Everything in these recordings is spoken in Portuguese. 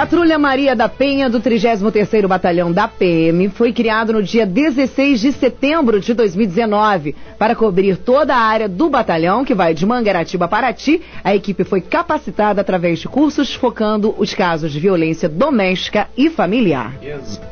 Patrulha Maria da Penha do 33º Batalhão da PM foi criado no dia 16 de setembro de 2019 para cobrir toda a área do batalhão que vai de Mangaratiba a Paraty. A equipe foi capacitada através de cursos focando os casos de violência doméstica e familiar.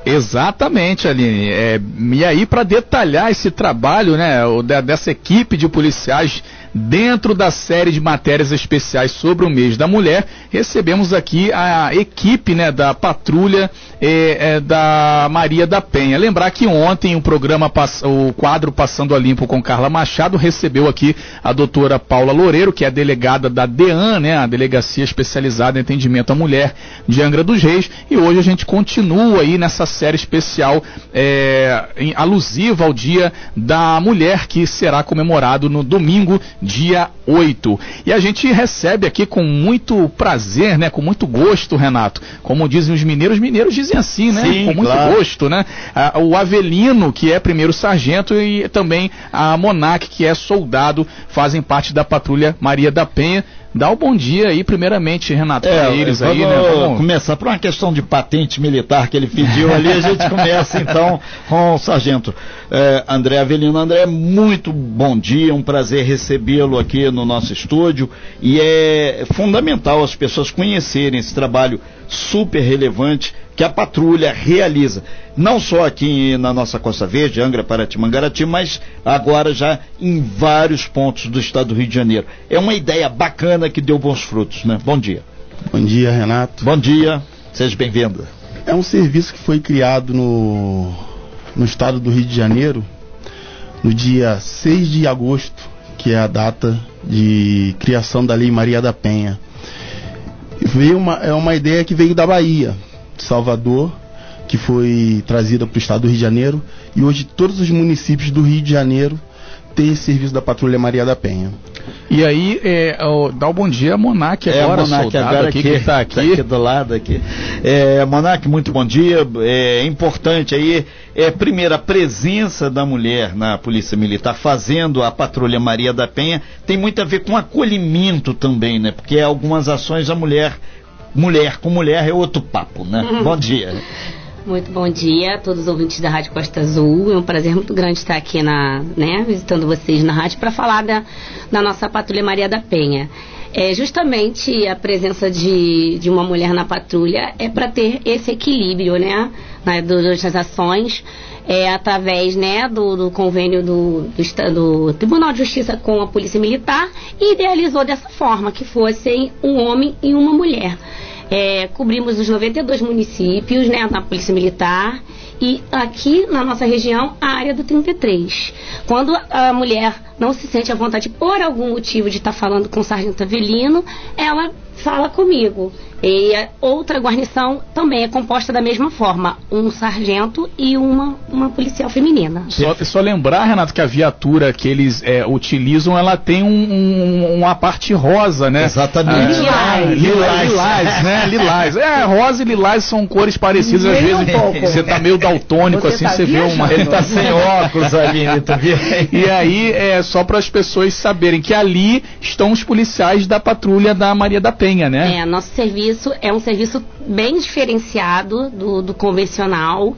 Exatamente, Aline. É, e aí para detalhar esse trabalho, né, dessa equipe de policiais dentro da série de matérias especiais sobre o mês da mulher, recebemos aqui a equipe né, da patrulha é, é, da Maria da Penha. Lembrar que ontem o programa, o quadro Passando a Limpo com Carla Machado, recebeu aqui a doutora Paula Loureiro, que é delegada da DEAN, né, a Delegacia Especializada em Atendimento à Mulher de Angra dos Reis, e hoje a gente continua aí nessa série especial é, em, alusiva ao Dia da Mulher, que será comemorado no domingo, dia 8. E a gente recebe aqui com muito prazer, né, com muito gosto, Renato, como dizem os mineiros, mineiros dizem assim, né? Sim, Com muito claro. gosto, né? Ah, o Avelino, que é primeiro sargento, e também a Monac, que é soldado, fazem parte da patrulha Maria da Penha. Dá o um bom dia aí, primeiramente, Renato, é, para eles aí, né? Vamos começar por uma questão de patente militar que ele pediu ali, a gente começa então com o sargento é, André Avelino. André, muito bom dia, um prazer recebê-lo aqui no nosso estúdio e é fundamental as pessoas conhecerem esse trabalho super relevante que a patrulha realiza, não só aqui na nossa Costa Verde, Angra, Paraty, Mangarati, mas agora já em vários pontos do estado do Rio de Janeiro. É uma ideia bacana que deu bons frutos, né? Bom dia. Bom dia, Renato. Bom dia, seja bem-vindo. É um serviço que foi criado no, no estado do Rio de Janeiro no dia 6 de agosto, que é a data de criação da Lei Maria da Penha. Veio uma, é uma ideia que veio da Bahia, Salvador, que foi trazida para o estado do Rio de Janeiro, e hoje todos os municípios do Rio de Janeiro têm esse serviço da Patrulha Maria da Penha. E aí, é, ó, dá o um bom dia a Monark é, agora, Monark agora aqui, que está aqui. Tá aqui do lado aqui. É, Monark, muito bom dia. É importante aí, é, primeiro, a presença da mulher na Polícia Militar fazendo a Patrulha Maria da Penha tem muito a ver com acolhimento também, né? Porque algumas ações a mulher mulher com mulher é outro papo, né? Uhum. Bom dia. Muito bom dia a todos os ouvintes da Rádio Costa Azul. É um prazer muito grande estar aqui na, né, visitando vocês na rádio para falar da, da nossa Patrulha Maria da Penha. É, justamente a presença de, de uma mulher na patrulha é para ter esse equilíbrio, né, na, das ações, é, através né, do, do convênio do, do, do, Tribunal de Justiça com a Polícia Militar e idealizou dessa forma, que fossem um homem e uma mulher. É, cobrimos os 92 municípios né, na Polícia Militar e aqui na nossa região a área do 33. Quando a mulher não se sente à vontade por algum motivo de estar tá falando com o sargento Avelino, ela fala comigo. E a outra guarnição também é composta da mesma forma, um sargento e uma, uma policial feminina. Só, só lembrar, Renato, que a viatura que eles é, utilizam, ela tem um, um, uma parte rosa, né? Exatamente. Ah, lilás. Lilás, lilás, né? Lilás. É, rosa e lilás são cores parecidas, às vezes um você tá meio daltônico, você assim, tá você viajando. vê uma... Ele tá sem óculos ali, tá vendo? E aí, é só para as pessoas saberem que ali estão os policiais da patrulha da Maria da Penha, né? É, nosso serviço é um serviço bem diferenciado do, do convencional.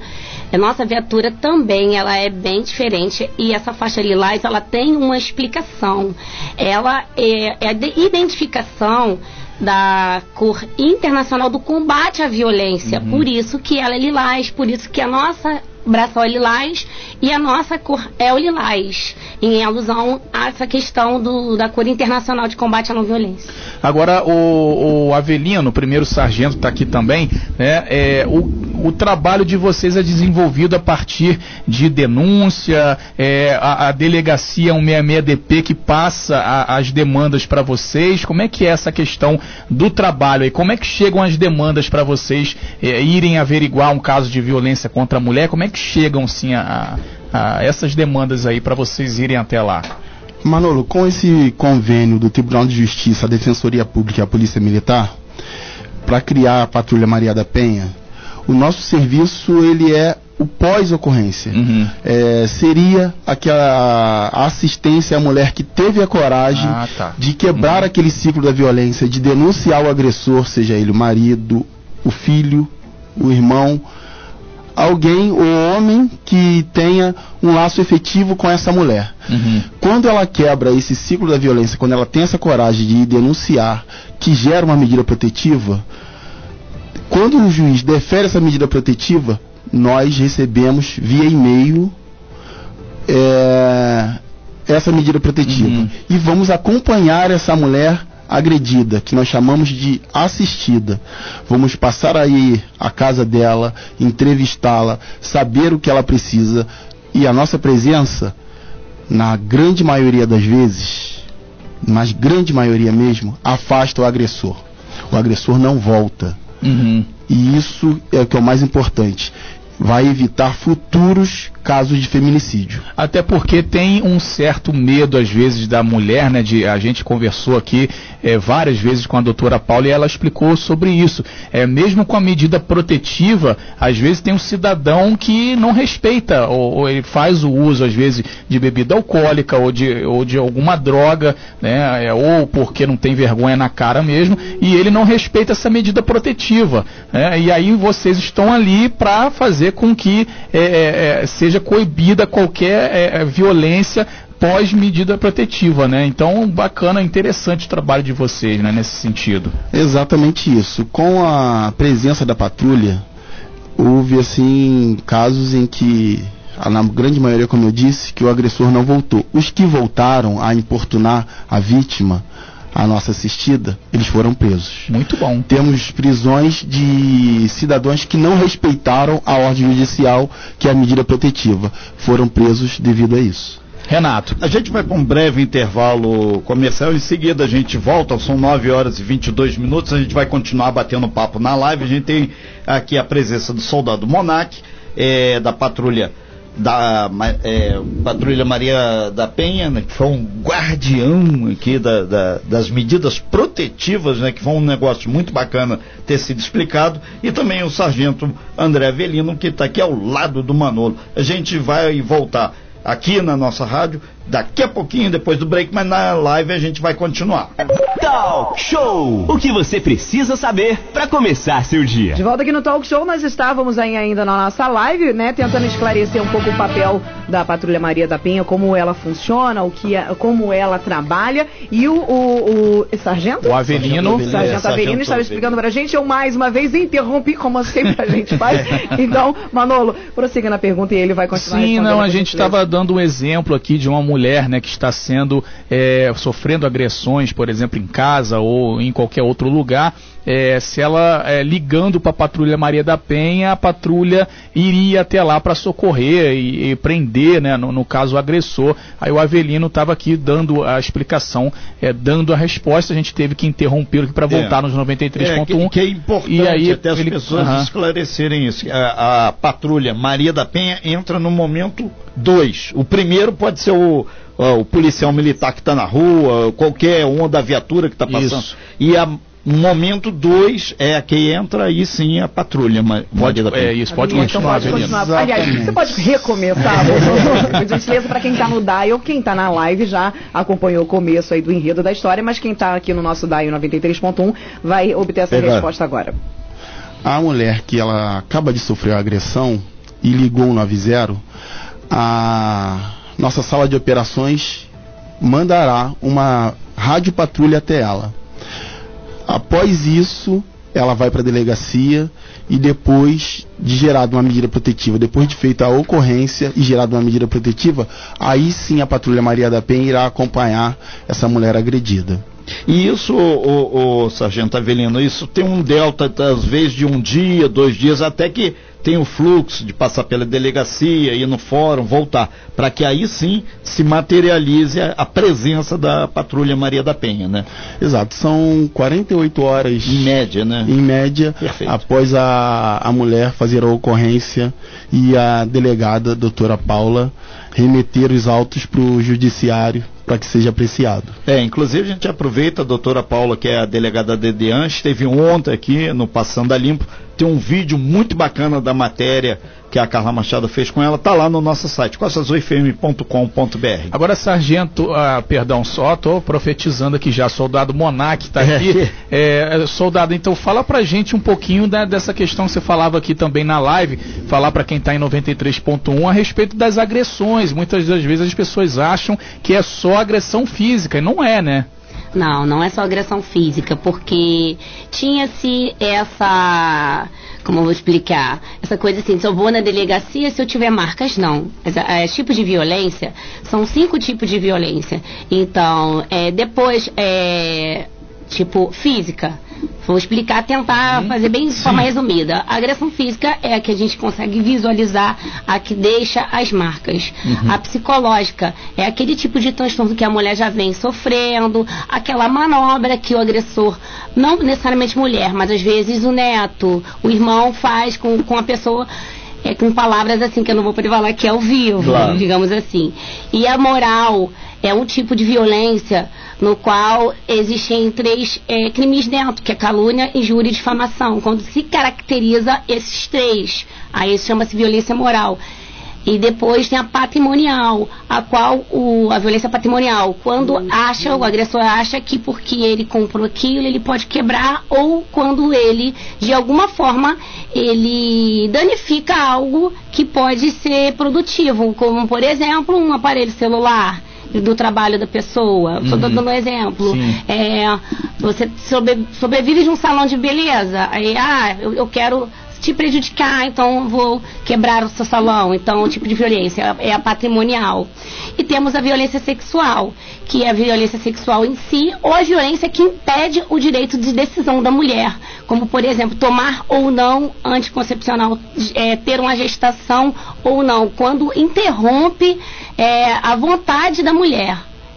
A nossa viatura também ela é bem diferente e essa faixa lilás ela tem uma explicação. Ela é, é a identificação da cor internacional do combate à violência. Uhum. Por isso que ela é lilás, por isso que a nossa braço é lilás e a nossa cor é o lilás, em alusão a essa questão do, da cor internacional de combate à não violência. Agora, o, o Avelino, primeiro sargento, está aqui também, né? É, o, o trabalho de vocês é desenvolvido a partir de denúncia, é, a, a delegacia 166DP que passa a, as demandas para vocês, como é que é essa questão do trabalho aí? Como é que chegam as demandas para vocês é, irem averiguar um caso de violência contra a mulher? Como é que chegam sim a, a essas demandas aí para vocês irem até lá? Manolo, com esse convênio do Tribunal de Justiça, a Defensoria Pública e a Polícia Militar, para criar a Patrulha Maria da Penha, o nosso serviço ele é o pós-ocorrência. Uhum. É, seria aquela assistência à mulher que teve a coragem Ah, tá. de quebrar aquele ciclo da violência, de denunciar o agressor, seja ele o marido, o filho, o irmão, alguém, o homem que tenha um laço efetivo com essa mulher. Uhum. Quando ela quebra esse ciclo da violência, quando ela tem essa coragem de denunciar, que gera uma medida protetiva, quando o juiz defere essa medida protetiva, nós recebemos via e-mail é, essa medida protetiva. Uhum. E vamos acompanhar essa mulher agredida, que nós chamamos de assistida. Vamos passar aí a casa dela, entrevistá-la, saber o que ela precisa. E a nossa presença, na grande maioria das vezes, mas grande maioria mesmo, afasta o agressor. O agressor não volta. Uhum. E isso é o que é o mais importante. Vai evitar futuros casos de feminicídio. Até porque tem um certo medo, às vezes, da mulher, né? De, a gente conversou aqui eh, várias vezes com a doutora Paula e ela explicou sobre isso. É, mesmo com a medida protetiva, às vezes tem um cidadão que não respeita, ou, ou ele faz o uso, às vezes, de bebida alcoólica ou de, ou de alguma droga, né? É, ou porque não tem vergonha na cara mesmo, e ele não respeita essa medida protetiva. né? E aí vocês estão ali para fazer com que eh, eh, seja coibida qualquer eh, violência pós medida protetiva, né? Então, bacana, interessante o trabalho de vocês, né, nesse sentido. Exatamente isso. Com a presença da patrulha, houve assim casos em que, na grande maioria, como eu disse, que o agressor não voltou. Os que voltaram a importunar a vítima, a nossa assistida, eles foram presos. Muito bom. Temos prisões de cidadãos que não respeitaram a ordem judicial, que é a medida protetiva. Foram presos devido a isso. Renato. A gente vai para um breve intervalo comercial. Em seguida a gente volta. São 9 horas e 22 minutos. A gente vai continuar batendo papo na live. A gente tem aqui a presença do soldado Monac, eh, da patrulha da eh, patrulha Maria da Penha, né, que foi um guardião aqui da- da- das medidas protetivas, né, que foi um negócio muito bacana ter sido explicado, e também o sargento André Avelino, que está aqui ao lado do Manolo. A gente vai voltar aqui na nossa rádio daqui a pouquinho, depois do break, mas na live a gente vai continuar. Talk Show! O que você precisa saber para começar seu dia. De volta aqui no Talk Show, nós estávamos aí ainda na nossa live, né, tentando esclarecer um pouco o papel da Patrulha Maria da Penha, como ela funciona, o que é- como ela trabalha, e o, o, o sargento? O Avelino. O Sargento É, Sargento Avelino estava explicando pra gente, eu mais uma vez interrompi, como sempre a gente faz. Então, Manolo, prossiga na pergunta e ele vai continuar Sim, não, a gente estava dando um exemplo aqui de uma mulher, né, que está sendo é, sofrendo agressões, por exemplo, em casa ou em qualquer outro lugar. É, se ela é, ligando para a patrulha Maria da Penha, a patrulha iria até lá para socorrer e, e prender, né, no, no caso o agressor. Aí o Avelino estava aqui dando a explicação, é, dando a resposta. A gente teve que interrompê-lo para voltar nos É, 93.1. que, que é importante E aí, até as ele- pessoas Aham. esclarecerem isso. A, a patrulha Maria da Penha entra no momento dois. O primeiro pode ser o, o policial militar que está na rua, qualquer uma da viatura que está passando. Isso. E a momento dois é a que entra aí sim a patrulha Ma- Pode, é isso, pode Avelino, então continuar, pode continuar. Aliás, Exatamente. você pode recomeçar, por gentileza, para quem está no DAIO, quem está na live já acompanhou o começo aí do enredo da história, mas quem está aqui no nosso DAIO 93.1 vai obter essa resposta agora. A mulher que ela acaba de sofrer a agressão e ligou o 90, a nossa sala de operações mandará uma rádio patrulha até ela. Após isso, ela vai para a delegacia e depois de gerada uma medida protetiva, depois de feita a ocorrência e gerada uma medida protetiva, aí sim a patrulha Maria da Penha irá acompanhar essa mulher agredida. E isso, o, o, Sargento Avelino, isso tem um delta, às vezes, de um dia, dois dias, até que tem o fluxo de passar pela delegacia, ir no fórum, voltar, para que aí sim se materialize a, a presença da patrulha Maria da Penha, né? Exato, são 48 horas Em média, né? em média, Perfeito. após a, a mulher fazer a ocorrência e a delegada, doutora Paula, remeter os autos para o judiciário para que seja apreciado. É, inclusive a gente aproveita, a doutora Paula, que é a delegada de DEAN, esteve ontem aqui no Passando a Limpo, tem um vídeo muito bacana da matéria que a Carla Machado fez com ela, tá lá no nosso site, costazoifm.com.br. Agora, Sargento, ah, perdão, só tô profetizando aqui já, soldado Monac tá aqui. É, soldado, então fala pra gente um pouquinho da, dessa questão que você falava aqui também na live, falar para quem tá em 93.1 a respeito das agressões. Muitas das vezes as pessoas acham que é só agressão física, e não é, né? Não, não é só agressão física, porque tinha-se essa. Como eu vou explicar? Essa coisa assim, eu vou na delegacia se eu tiver marcas, não. Os tipos de violência são cinco tipos de violência. Então, é, depois, é, tipo, física Vou explicar, tentar fazer bem de forma resumida. A agressão física é a que a gente consegue visualizar, a que deixa as marcas. Uhum. A psicológica é aquele tipo de transtorno que a mulher já vem sofrendo, aquela manobra que o agressor, não necessariamente mulher, mas às vezes o neto, o irmão faz com, com a pessoa é, com palavras assim que eu não vou poder falar que é ao vivo, claro. digamos assim. E a moral é um tipo de violência no qual existem três é, crimes dentro, que é calúnia, injúria e difamação. Quando se caracteriza esses três, aí chama-se violência moral. E depois tem a patrimonial, a qual o, a violência patrimonial, quando acha, o agressor acha que porque ele comprou aquilo, ele pode quebrar, ou quando ele, de alguma forma, ele danifica algo que pode ser produtivo, como por exemplo um aparelho celular do trabalho da pessoa. Estou uhum. dando um exemplo. É, você sobre, sobrevive de um salão de beleza. Aí, ah, eu, eu quero te prejudicar, então vou quebrar o seu salão. Então, o tipo de violência é a patrimonial. E temos a violência sexual, que é a violência sexual em si, ou a violência que impede o direito de decisão da mulher, como, por exemplo, tomar ou não anticoncepcional, é, ter uma gestação ou não, quando interrompe é, a vontade da mulher.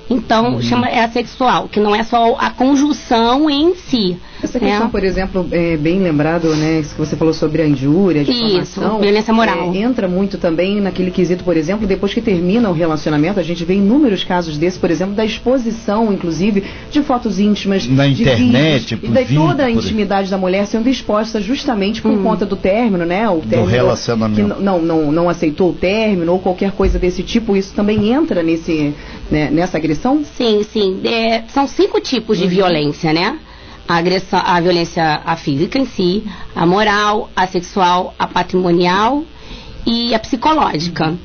Então, uhum. chama, é a sexual, que não é só a conjunção em si. Essa questão, é. por exemplo, é bem lembrado, né, que você falou sobre a injúria, a difamação. Isso, violência moral. É, entra muito também naquele quesito, por exemplo, depois que termina o relacionamento, a gente vê inúmeros casos desses, por exemplo, da exposição, inclusive, de fotos íntimas, na de internet, vídeos, e daí toda a intimidade da mulher sendo exposta justamente por hum. conta do término, né? O término do relacionamento. Que não, não, não aceitou o término ou qualquer coisa desse tipo, isso também entra nesse, né, nessa agressão? Sim, sim. É, são cinco tipos de uhum. violência, né? A, agressão, a violência a física em si, a moral, a sexual, a patrimonial e a psicológica.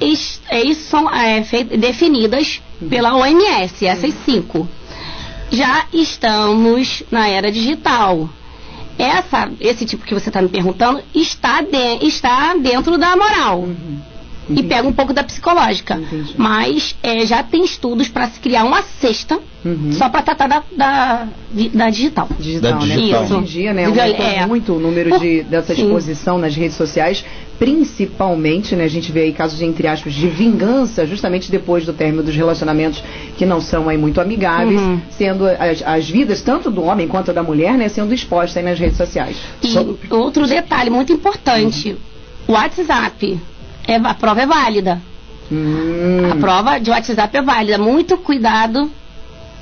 Isso, isso são é, definidas pela OMS, essas cinco. Já estamos na era digital. Essa, esse tipo que você está me perguntando está, de, está dentro da moral. Uhum. E pega um pouco da psicológica. Entendi. Mas é, já tem estudos para se criar uma cesta Uhum. Só para tratar da, da, da, digital. Digital, da né? Digital. Hoje em dia, né? Aumentou é. muito o número de, dessa exposição Sim. nas redes sociais, principalmente, né? A gente vê aí casos, entre aspas, de vingança, justamente depois do término dos relacionamentos que não são aí muito amigáveis, uhum. sendo as, as, vidas, tanto do homem quanto da mulher, né? Sendo expostas aí nas redes sociais. E Só... outro detalhe muito importante, uhum. o WhatsApp, é, a prova é válida. Hum. A prova de WhatsApp é válida. Muito cuidado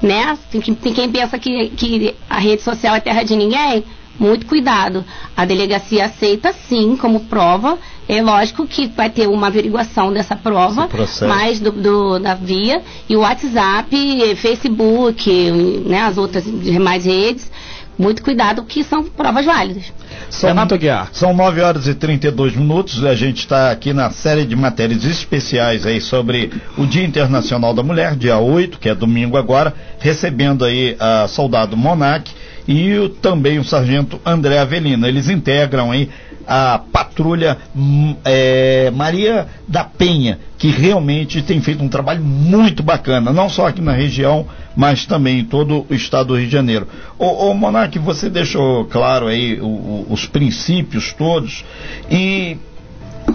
né? Tem, tem quem pensa que, que a rede social é terra de ninguém. Muito cuidado. A delegacia aceita sim como prova. É lógico que vai ter uma averiguação dessa prova, mais do, do, da via. E o WhatsApp, Facebook, né, as outras demais redes, muito cuidado, que são provas válidas. São, Renato Guiar. São 9 horas e 32 minutos. A gente está aqui na série de matérias especiais aí sobre o Dia Internacional da Mulher, dia 8, que é domingo agora, recebendo aí a soldado Monac e o, também o sargento André Avelino. Eles integram aí a patrulha hum, é, Maria da Penha, que realmente tem feito um trabalho muito bacana, não só aqui na região, mas também em todo o estado do Rio de Janeiro. Ô, ô Monarque, você deixou claro aí o, o, os princípios todos e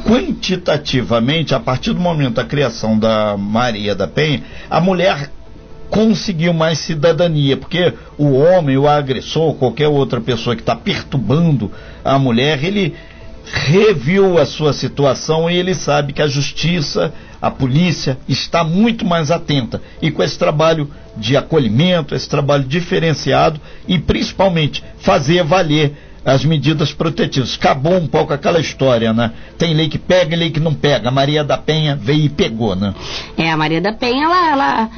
quantitativamente, a partir do momento da criação da Maria da Penha, a mulher conseguiu mais cidadania, porque o homem, o agressor, qualquer outra pessoa que está perturbando a mulher, ele reviu a sua situação e ele sabe que a justiça, a polícia está muito mais atenta. E com esse trabalho de acolhimento, esse trabalho diferenciado e principalmente fazer valer as medidas protetivas. Acabou um pouco aquela história, né? Tem lei que pega e lei que não pega. A Maria da Penha veio e pegou, né? É, a Maria da Penha, ela, ela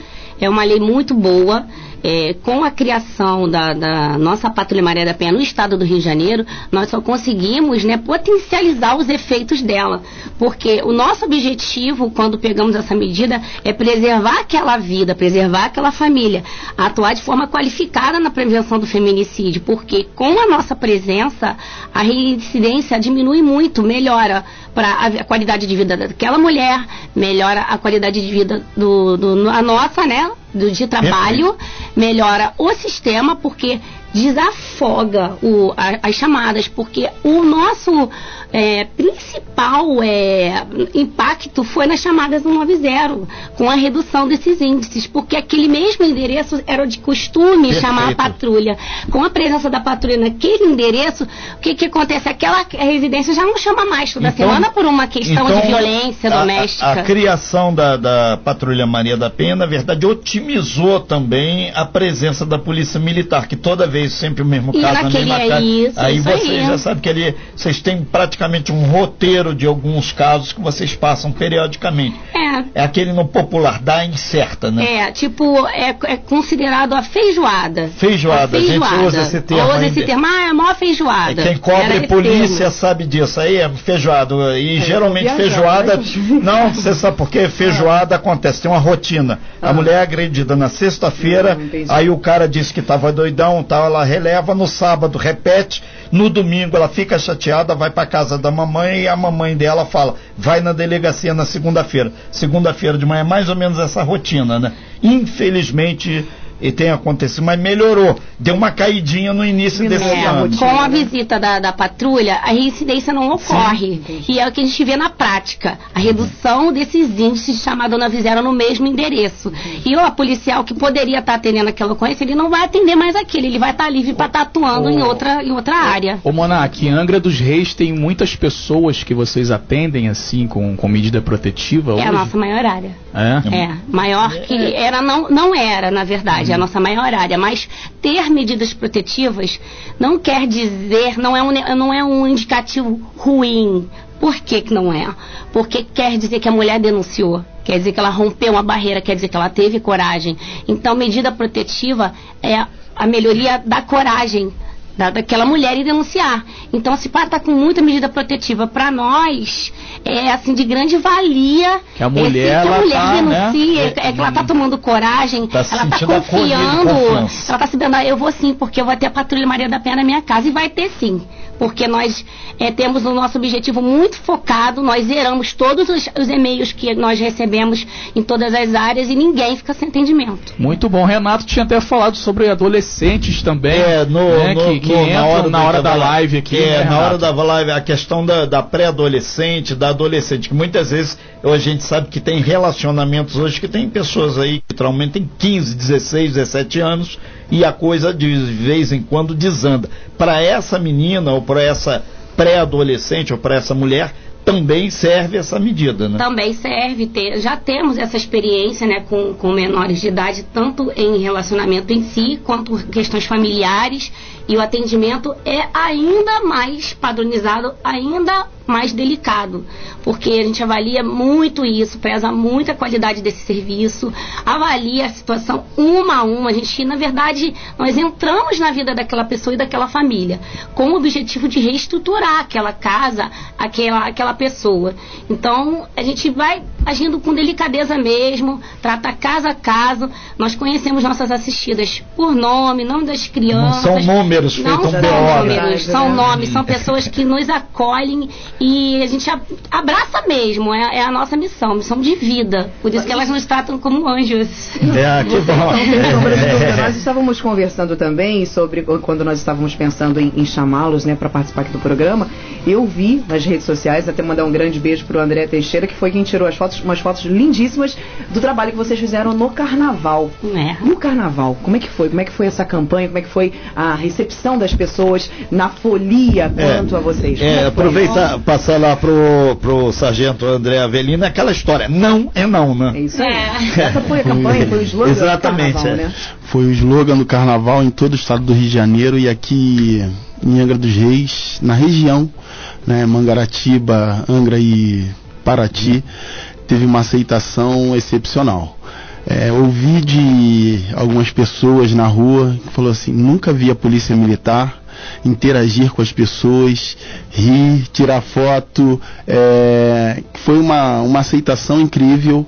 é uma lei muito boa é, com a criação da, da, nossa Patrulha Maria da Penha no estado do Rio de Janeiro, nós só conseguimos né, potencializar os efeitos dela. Porque o nosso objetivo, quando pegamos essa medida, é preservar aquela vida, preservar aquela família, atuar de forma qualificada na prevenção do feminicídio, porque com a nossa presença, a reincidência diminui muito, melhora para a qualidade de vida daquela mulher, melhora a qualidade de vida do, do a nossa, né? Do, de trabalho, melhora o sistema, porque desafoga o, a, as chamadas, porque o nosso é, principal é, impacto foi nas chamadas 190, com a redução desses índices, porque aquele mesmo endereço era de costume Perfeito. chamar a patrulha. Com a presença da patrulha naquele endereço, o que, que acontece? Aquela residência já não chama mais toda então, semana por uma questão então, de violência a, doméstica. A, a criação da, da Patrulha Maria da Penha, na verdade, otimizou também a presença da Polícia Militar, que toda vez sempre o mesmo e caso, naquele, a mesma é isso, Aí isso você aí. já sabe que ali vocês têm praticamente um roteiro de alguns casos que vocês passam periodicamente. É. É aquele no popular, dá incerta, né? É, tipo, é, é considerado a feijoada. Feijoada, a, feijoada. a gente usa esse termo. Usa esse termo, ah, é a maior feijoada. É quem cobre polícia termo. sabe disso. Aí é feijoada. E é, geralmente feijoada. Não, você sabe por quê? Feijoada acontece, tem uma rotina. A ah. mulher é agredida na sexta-feira, aí o cara disse que estava doidão, tal, ela releva no sábado, repete, no domingo ela fica chateada, vai para casa da mamãe e a mamãe dela fala: vai na delegacia na segunda-feira. Segunda-feira de manhã, é mais ou menos essa rotina, né? Infelizmente, e tem acontecido, mas melhorou. Deu uma caidinha no início desse é, ano. Com a visita da, da patrulha, a reincidência não ocorre. Sim, e é o que a gente vê na prática. A redução desses índices de chamada Dona Vizera no mesmo endereço. E o policial que poderia estar atendendo aquela ocorrência, ele não vai atender mais aquele, ele vai estar livre para estar atuando em, outra, em outra área. Ô Monark, em Angra dos Reis tem muitas pessoas que vocês atendem assim com, com medida protetiva? É hoje? a nossa maior área. É? É, maior que era, não, não era, na verdade é a nossa maior área, mas ter medidas protetivas não quer dizer, não é um, não é um indicativo ruim. Por que, que não é? Porque quer dizer que a mulher denunciou, quer dizer que ela rompeu uma barreira, quer dizer que ela teve coragem. Então, medida protetiva é a melhoria da coragem da, daquela mulher e denunciar. Então, se está com muita medida protetiva para nós, é assim de grande valia. Que a mulher, é, que a mulher tá, denuncia, né? é, que ela está tomando coragem, tá ela está confiando, ela está se dando, ah, eu vou sim, porque eu vou ter a patrulha Maria da Penha na minha casa e vai ter sim porque nós é, temos o nosso objetivo muito focado, nós zeramos todos os, os, e-mails que nós recebemos em todas as áreas e ninguém fica sem entendimento. Muito bom. Renato tinha até falado sobre adolescentes também. É, no, né, no, que, que no, na hora, na hora da, da live aqui. É, né, na hora da live, a questão da, da pré-adolescente, da adolescente, que muitas vezes a gente sabe que tem relacionamentos hoje que tem pessoas aí que literalmente têm 15, 16, 17 anos e a coisa de vez em quando desanda. Para essa menina ou para essa pré-adolescente ou para essa mulher, também serve essa medida, né? Também serve. Ter, já temos essa experiência né, com, com menores de idade, tanto em relacionamento em si, quanto questões familiares. E o atendimento é ainda mais padronizado, ainda mais delicado, porque a gente avalia muito isso, pesa muito a qualidade desse serviço, avalia a situação uma a uma. A gente, na verdade, nós entramos na vida daquela pessoa e daquela família com o objetivo de reestruturar aquela casa, aquela, aquela pessoa. Então, a gente vai agindo com delicadeza mesmo, trata caso a caso. Nós conhecemos nossas assistidas por nome, nome das crianças. Não são números Não são números, são nomes, são pessoas que nos acolhem e a gente abraça mesmo, é, é, a nossa missão, missão de vida. Por isso que elas nos tratam como anjos. É, que bom. É. Nós estávamos conversando também sobre quando nós estávamos pensando em, em chamá-los né, para participar aqui do programa. Eu vi nas redes sociais, até mandar um grande beijo para o André Teixeira, que foi quem tirou as fotos, umas fotos lindíssimas do trabalho que vocês fizeram no carnaval. É. No carnaval, como é que foi? Como é que foi essa campanha? Como é que foi a recepção? das pessoas, na folia quanto a vocês. Como É, foi? aproveitar, passar lá pro, pro sargento André Avelino, aquela história, não é não, É né? isso aí. Essa foi a campanha, foi o slogan Exatamente, do carnaval, é. né? Foi o slogan do carnaval em todo o estado do Rio de Janeiro e aqui em Angra dos Reis, na região, né, Mangaratiba, Angra e Paraty, teve uma aceitação excepcional. É, ouvi de algumas pessoas na rua que falou assim, nunca vi a polícia militar interagir com as pessoas, rir, tirar foto, é, foi uma, uma aceitação incrível,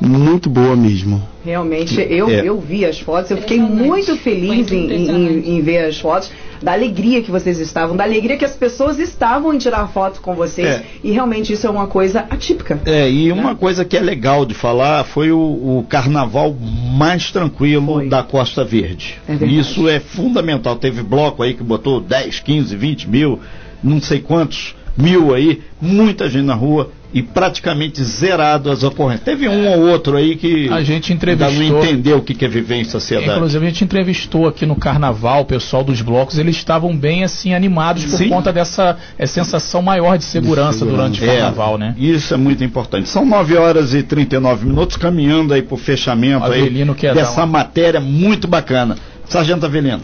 muito boa mesmo. Realmente, eu, É. eu vi as fotos, eu fiquei muito feliz em, em- em ver as fotos, da alegria que vocês estavam, da alegria que as pessoas estavam em tirar foto com vocês. É. E realmente isso é uma coisa atípica. É, e uma coisa que é legal de falar foi o, o carnaval mais tranquilo Foi. da Costa Verde. É verdade. Isso é fundamental. Teve bloco aí que botou 10, 15, 20 mil, não sei quantos mil aí, muita gente na rua e praticamente zerado as ocorrências. Teve um ou outro aí que A gente ainda entrevistou. não entendeu o que é viver em sociedade. Inclusive a gente entrevistou aqui no carnaval o pessoal dos blocos, eles estavam bem assim animados por Sim. conta dessa é, sensação maior de segurança, durante o carnaval, né? Isso é muito importante. São 9 horas e 39 minutos, caminhando aí para o fechamento aí Avelino dar dessa uma- matéria muito bacana. Sargento Avelino.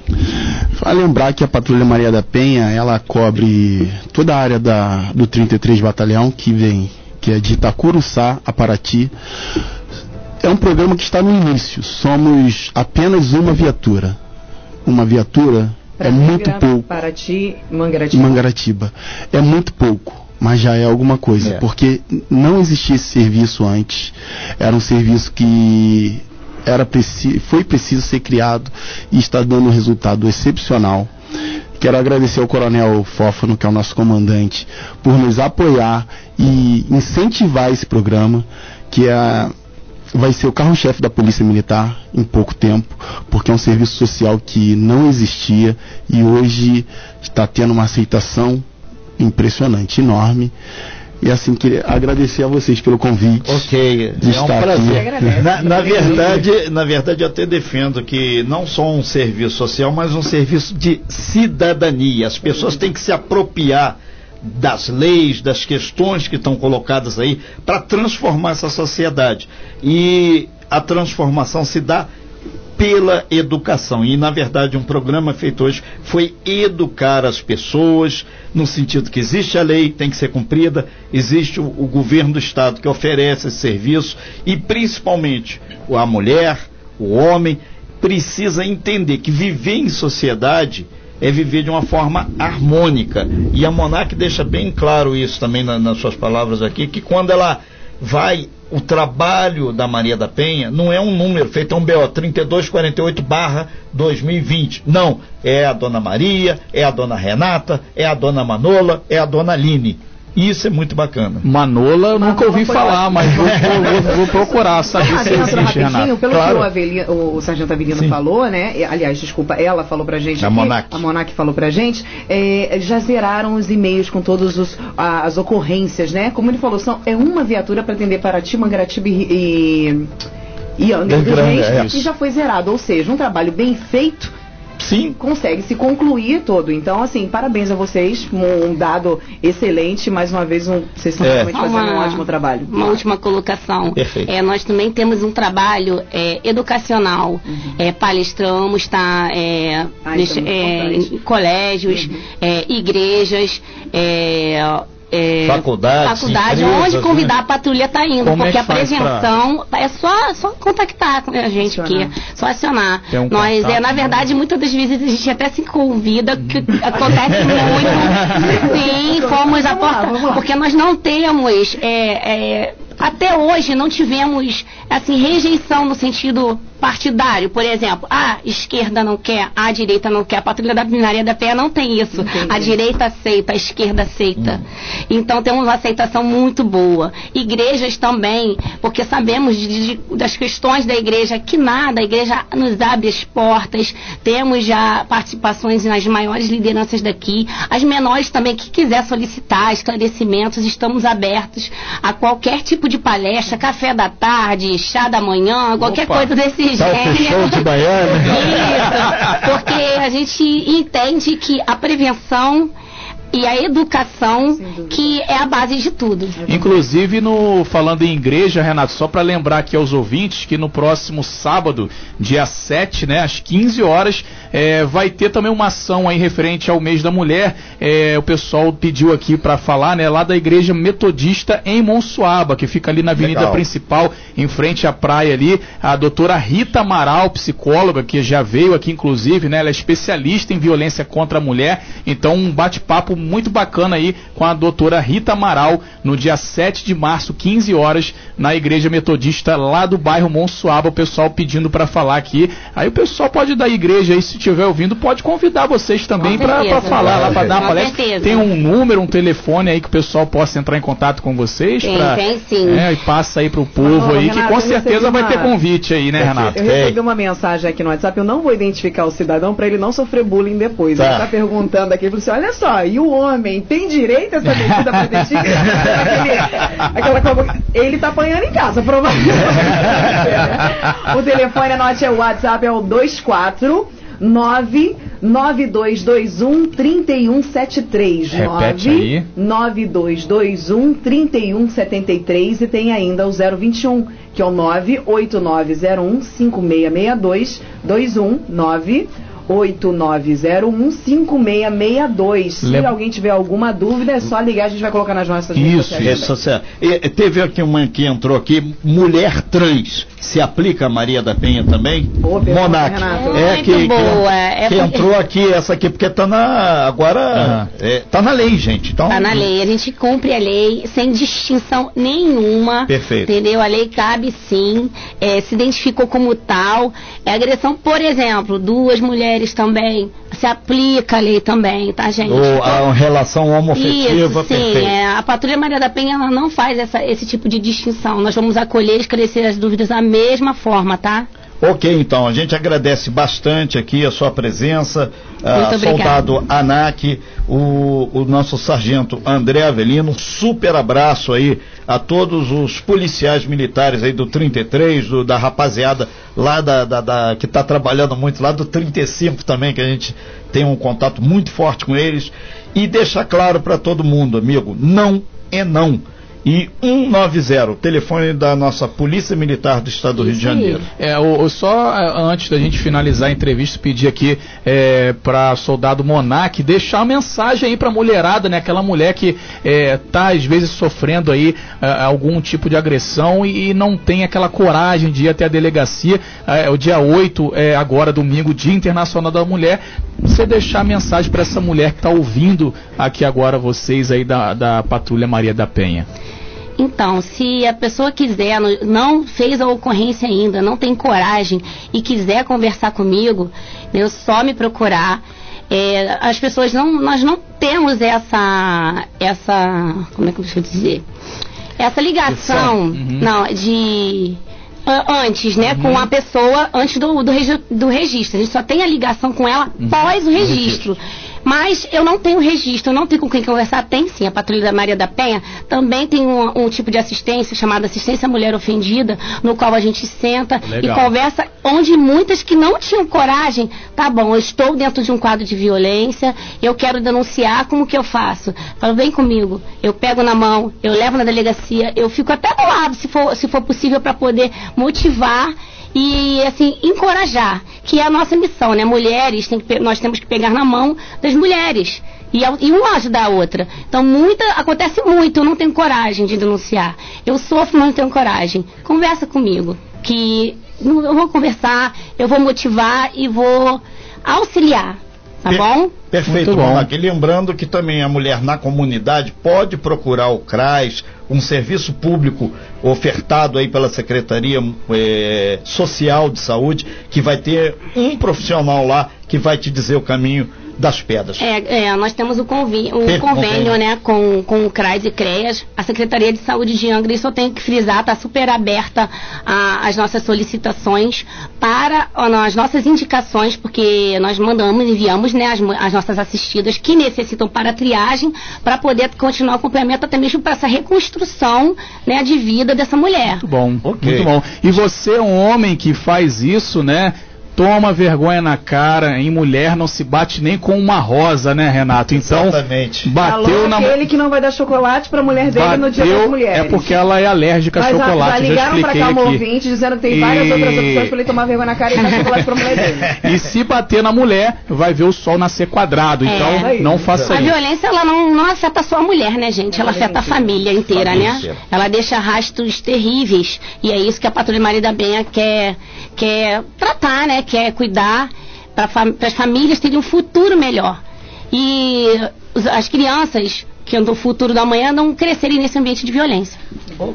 Vale lembrar que a Patrulha Maria da Penha, ela cobre toda a área da, do 33 Batalhão, que vem, que é de Itacuruçá a Paraty. É um programa que está no início. Somos apenas uma viatura. Uma viatura é muito pouco. Paraty, Mangaratiba. Mangaratiba. É muito pouco, mas já é alguma coisa, É. porque não existia esse serviço antes. Era um serviço que era preci foi preciso ser criado e está dando um resultado excepcional. Quero agradecer ao Coronel Fófano, que é o nosso comandante, por nos apoiar e incentivar esse programa, que é vai ser o carro-chefe da Polícia Militar em pouco tempo, porque é um serviço social que não existia e hoje está tendo uma aceitação impressionante, enorme. E assim, queria agradecer a vocês pelo convite. Ok, é um prazer. Na, na verdade, na verdade, eu até defendo que não só um serviço social, mas um serviço de cidadania. As pessoas têm que se apropriar das leis, das questões que estão colocadas aí para transformar essa sociedade. E a transformação se dá pela educação. E, na verdade, um programa feito hoje foi educar as pessoas, no sentido que existe a lei, tem que ser cumprida, existe o, o governo do Estado que oferece esse serviço, e principalmente a mulher, o homem, precisa entender que viver em sociedade é viver de uma forma harmônica. E a Monark deixa bem claro isso também na- nas suas palavras aqui, que quando ela vai o trabalho da Maria da Penha não é um número feito, é um BO 3248 barra 2020. Não, é a dona Maria, é a dona Renata, é a dona Manola, é a dona Aline. Isso é muito bacana. Manola eu nunca ouvi falar, mas vou, vou- vou- procurar saber Ah, se existe, rapidinho, Renato. pelo Claro. que o, Avelino, o Sargento Avelino Sim. falou, né? Aliás, desculpa, ela falou pra gente A aqui, Monac. a Monac falou pra gente, é, já zeraram os e-mails com todas as ocorrências, né? Como ele falou, são, é uma viatura para atender Paraty, Mangaratiba e, e, e Angra dos Reis, é e já foi zerado. Ou seja, um trabalho bem feito Sim, consegue se concluir todo. Então, assim, parabéns a vocês, um, um dado excelente, mais uma vez, um, vocês estão É. realmente fazendo um ótimo trabalho. Uma última colocação. Perfeito. É, nós também temos um trabalho é, educacional. É, palestramos, tá? É, Ah, neste- isso é é, em colégios, é, igrejas. É, é, Faculdades, faculdade, empresas, onde né? convidar a patrulha tá indo, Como é porque que a faz pra- prevenção é só, só contactar a gente Acionar. aqui, só acionar. Um Nós, contato, é, na né? verdade, muitas das vezes a gente até se convida, que acontece muito. Sim, fomos a porta, porque nós não temos, é, é, até hoje não tivemos assim rejeição no sentido partidário, por exemplo, a esquerda não quer, a direita não quer, a patrulha da Maria da Penha não tem isso. Entendi. A direita aceita, a esquerda aceita. Então temos uma aceitação muito boa. Igrejas também, porque sabemos de- de- das questões da igreja que nada, a igreja nos abre as portas. Temos já participações nas maiores lideranças daqui, as menores também que quiser solicitar esclarecimentos, estamos abertos a qualquer tipo de de palestra, café da tarde, chá da manhã, qualquer Opa. coisa desse Talk gênero. show de manhã, né? Isso, porque a gente entende que a prevenção e a educação que é a base de tudo. Inclusive, no, falando em igreja, Renato, só para lembrar aqui aos ouvintes que no próximo sábado, dia 7, né, às 15 horas, é, vai ter também uma ação aí referente ao mês da mulher. É, o pessoal pediu aqui para falar, né, lá da igreja metodista em Monsuaba, que fica ali na avenida Legal. principal, em frente à praia ali. A doutora Rita Amaral, psicóloga, que já veio aqui inclusive, né, ela é especialista em violência contra a mulher. Então, um bate-papo muito bacana aí com a doutora Rita Amaral no dia 7 de março, 15 horas, na igreja metodista lá do bairro Monsuaba. O pessoal pedindo para falar aqui. Aí o pessoal pode da igreja aí, se estiver ouvindo, pode convidar vocês também Com para falar lá, para dar uma Com palestra. certeza. Tem um número, um telefone aí que o pessoal possa entrar em contato com vocês. Tem, pra- tem sim. É, e passa aí pro povo Ô, aí, que Renato, com eu certeza vai uma- ter convite aí, né, Renato? Eu recebi uma mensagem aqui no WhatsApp, eu não vou identificar o cidadão para ele não sofrer bullying depois. Tá. Ele tá perguntando aqui, ele falou assim, olha só, e o homem tem direito a essa medida protetiva? Aquele- aquela ele tá apanhando em casa, provavelmente. o telefone, anote é o WhatsApp, é o 24 99221 3173. Repete aí. 9221 3173 e tem ainda o 021, que é o 98901 5662 21 98901 5662. Se Lem- alguém tiver alguma dúvida, é só ligar, a gente vai colocar nas nossas redes Isso, sociais Isso, certo. E, teve aqui uma que entrou aqui, mulher trans. Se aplica a Maria da Penha também? Boa pergunta, Monac. Renato. É Muito que, que- boa. É que porque- entrou aqui, essa aqui, porque tá na. Agora. Aham. é, tá na lei, gente. Então, Tá na lei, a gente cumpre a lei sem distinção nenhuma. Perfeito. Entendeu? A lei cabe sim, é, se identificou como tal. É agressão, por exemplo, duas mulheres também. Se aplica a lei também, tá, gente? Ou a relação homoafetiva, Isso, sim. é, a Patrulha Maria da Penha ela não faz essa- esse tipo de distinção. Nós vamos acolher e esclarecer as dúvidas da mesma forma, tá? Ok, então, a gente agradece bastante aqui a sua presença, obrigada. soldado Anak, o, o nosso sargento André Avelino, um super abraço aí a todos os policiais militares aí do 33, do, da rapaziada lá da, da- da- que está trabalhando muito lá do 35 também, que a gente tem um contato muito forte com eles, e deixar claro para todo mundo, amigo, não é não. E 190, telefone da nossa Polícia Militar do Estado do Rio de. Janeiro. É, o, o- só é, antes da gente finalizar a entrevista, pedir aqui é, para soldado Monac deixar uma mensagem aí para mulherada, né? Aquela mulher que é, tá às vezes sofrendo aí é, algum tipo de agressão e, e não tem aquela coragem de ir até a delegacia. É, o dia 8, é, agora domingo, Dia Internacional da Mulher. Você deixar a mensagem para essa mulher que está ouvindo aqui agora vocês aí da, da Patrulha Maria da Penha. Então, se a pessoa quiser, não- fez a ocorrência ainda, não tem coragem e quiser conversar comigo, eu só me procurar. É, as pessoas não, nós não temos essa, essa, como é que eu vou dizer, essa ligação, Uhum. não, de antes, né, com a pessoa antes do, do, do registro. A gente só tem a ligação com ela pós o registro. Mas eu não tenho registro, não tenho com quem conversar. Tem sim, a Patrulha da Maria da Penha também tem um, um tipo de assistência chamada assistência à mulher ofendida, no qual a gente senta Legal. e conversa, onde muitas que não tinham coragem, tá bom, eu estou dentro de um quadro de violência, eu quero denunciar, como que eu faço? Falo, vem comigo, eu pego na mão, eu levo na delegacia, eu fico até do lado, se for, se for possível, para poder motivar e assim encorajar, que é a nossa missão, né? Mulheres, tem que nós temos que pegar na mão das mulheres e, e uma ajudar a outra. Então muita acontece muito, eu não tenho coragem de denunciar. Eu sofro, mas não tenho coragem. Conversa comigo, que eu vou conversar, eu vou motivar e vou auxiliar, tá Per- bom? Perfeito, Muito bom. Monac. E lembrando que também a mulher na comunidade pode procurar o CRAS, um serviço público ofertado aí pela Secretaria eh, Social de Saúde, que vai ter um profissional lá que vai te dizer o caminho das Pedras. É, é, nós temos o, convênio, o convênio, né, com, com o CRAS e CREAS. A Secretaria de Saúde de Angra, isso eu tenho que frisar, está super aberta às nossas solicitações para as nossas indicações, porque nós mandamos, enviamos né, as, as nossas assistidas que necessitam para triagem, para poder continuar o acompanhamento até mesmo para essa reconstrução né, de vida dessa mulher. Muito bom, okay. muito bom. E você é um homem que faz isso, né? Toma vergonha na cara, em mulher não se bate nem com uma rosa, né, Renato? Então, Exatamente. bateu Alô, na aquele que não vai dar chocolate pra mulher dele bateu, no dia das mulheres. É porque ela é alérgica Mas, a chocolate, já ligaram já pra cá aqui. um ouvinte dizendo que tem e... várias outras opções pra ele tomar vergonha na cara e dar chocolate pra mulher dele. E se bater na mulher, vai ver o sol nascer quadrado. É. Então, não faça A isso. violência, ela não, não afeta só a mulher, né, gente? Ela afeta a família inteira, Família né? Ela deixa rastros terríveis. E é isso que a Patrulha Maria da Penha quer, quer tratar, né? Quer cuidar para fam as famílias terem um futuro melhor. E as crianças que no futuro da manhã não crescerem nesse ambiente de violência.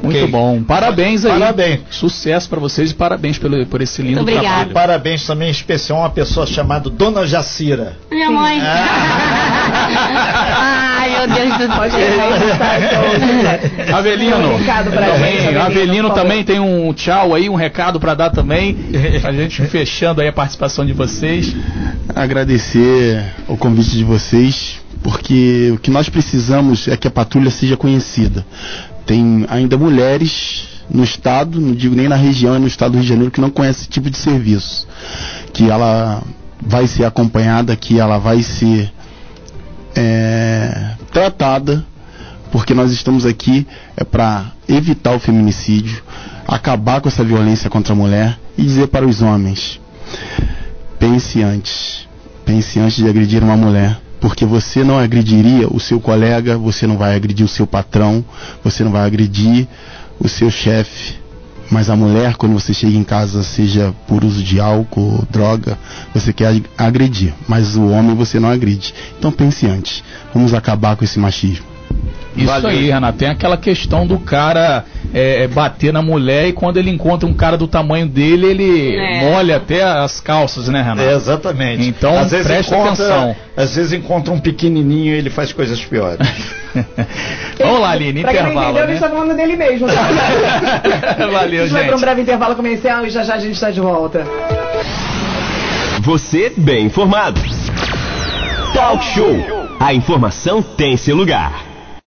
Muito bom. Parabéns aí. Parabéns. Sucesso pra vocês e parabéns pelo, por esse lindo Muito obrigada. trabalho. Parabéns também em especial a uma pessoa chamada Dona Jacira. Minha mãe. Ai, meu Deus do Pode céu. registrar esse Avelino, Um também, Avelino, também tem um tchau aí, um recado pra dar também. A gente fechando aí a participação de vocês. agradecer o convite de vocês, porque o que nós precisamos é que a patrulha seja conhecida. Tem ainda mulheres no estado, não digo nem na região, é no estado do Rio de Janeiro, que não conhecem esse tipo de serviço. Que ela vai ser acompanhada, que ela vai ser é, tratada, porque nós estamos aqui é para evitar o feminicídio, acabar com essa violência contra a mulher e dizer para os homens: pense antes. Pense antes de agredir uma mulher. Porque você não agrediria o seu colega, você não vai agredir o seu patrão, você não vai agredir o seu chefe. Mas a mulher, quando você chega em casa, seja por uso de álcool, droga, você quer ag- agredir. Mas o homem você não agride. Então pense antes. Vamos acabar com esse machismo. Isso Valeu. aí, Renato. Tem aquela questão do cara é, é, bater na mulher e quando ele encontra um cara do tamanho dele, ele É. molha até as calças, né, Renato? É, exatamente. Então, às vezes presta encontra, atenção. Às vezes encontra um pequenininho e ele faz coisas piores. Vamos lá, Aline, Pra quem não intervalo. entendeu, a gente tá Né? falando dele mesmo. Tá? Valeu, a gente vai pra um breve intervalo comercial e já já a gente tá de volta. Você bem informado. Talk Show. A informação tem seu lugar.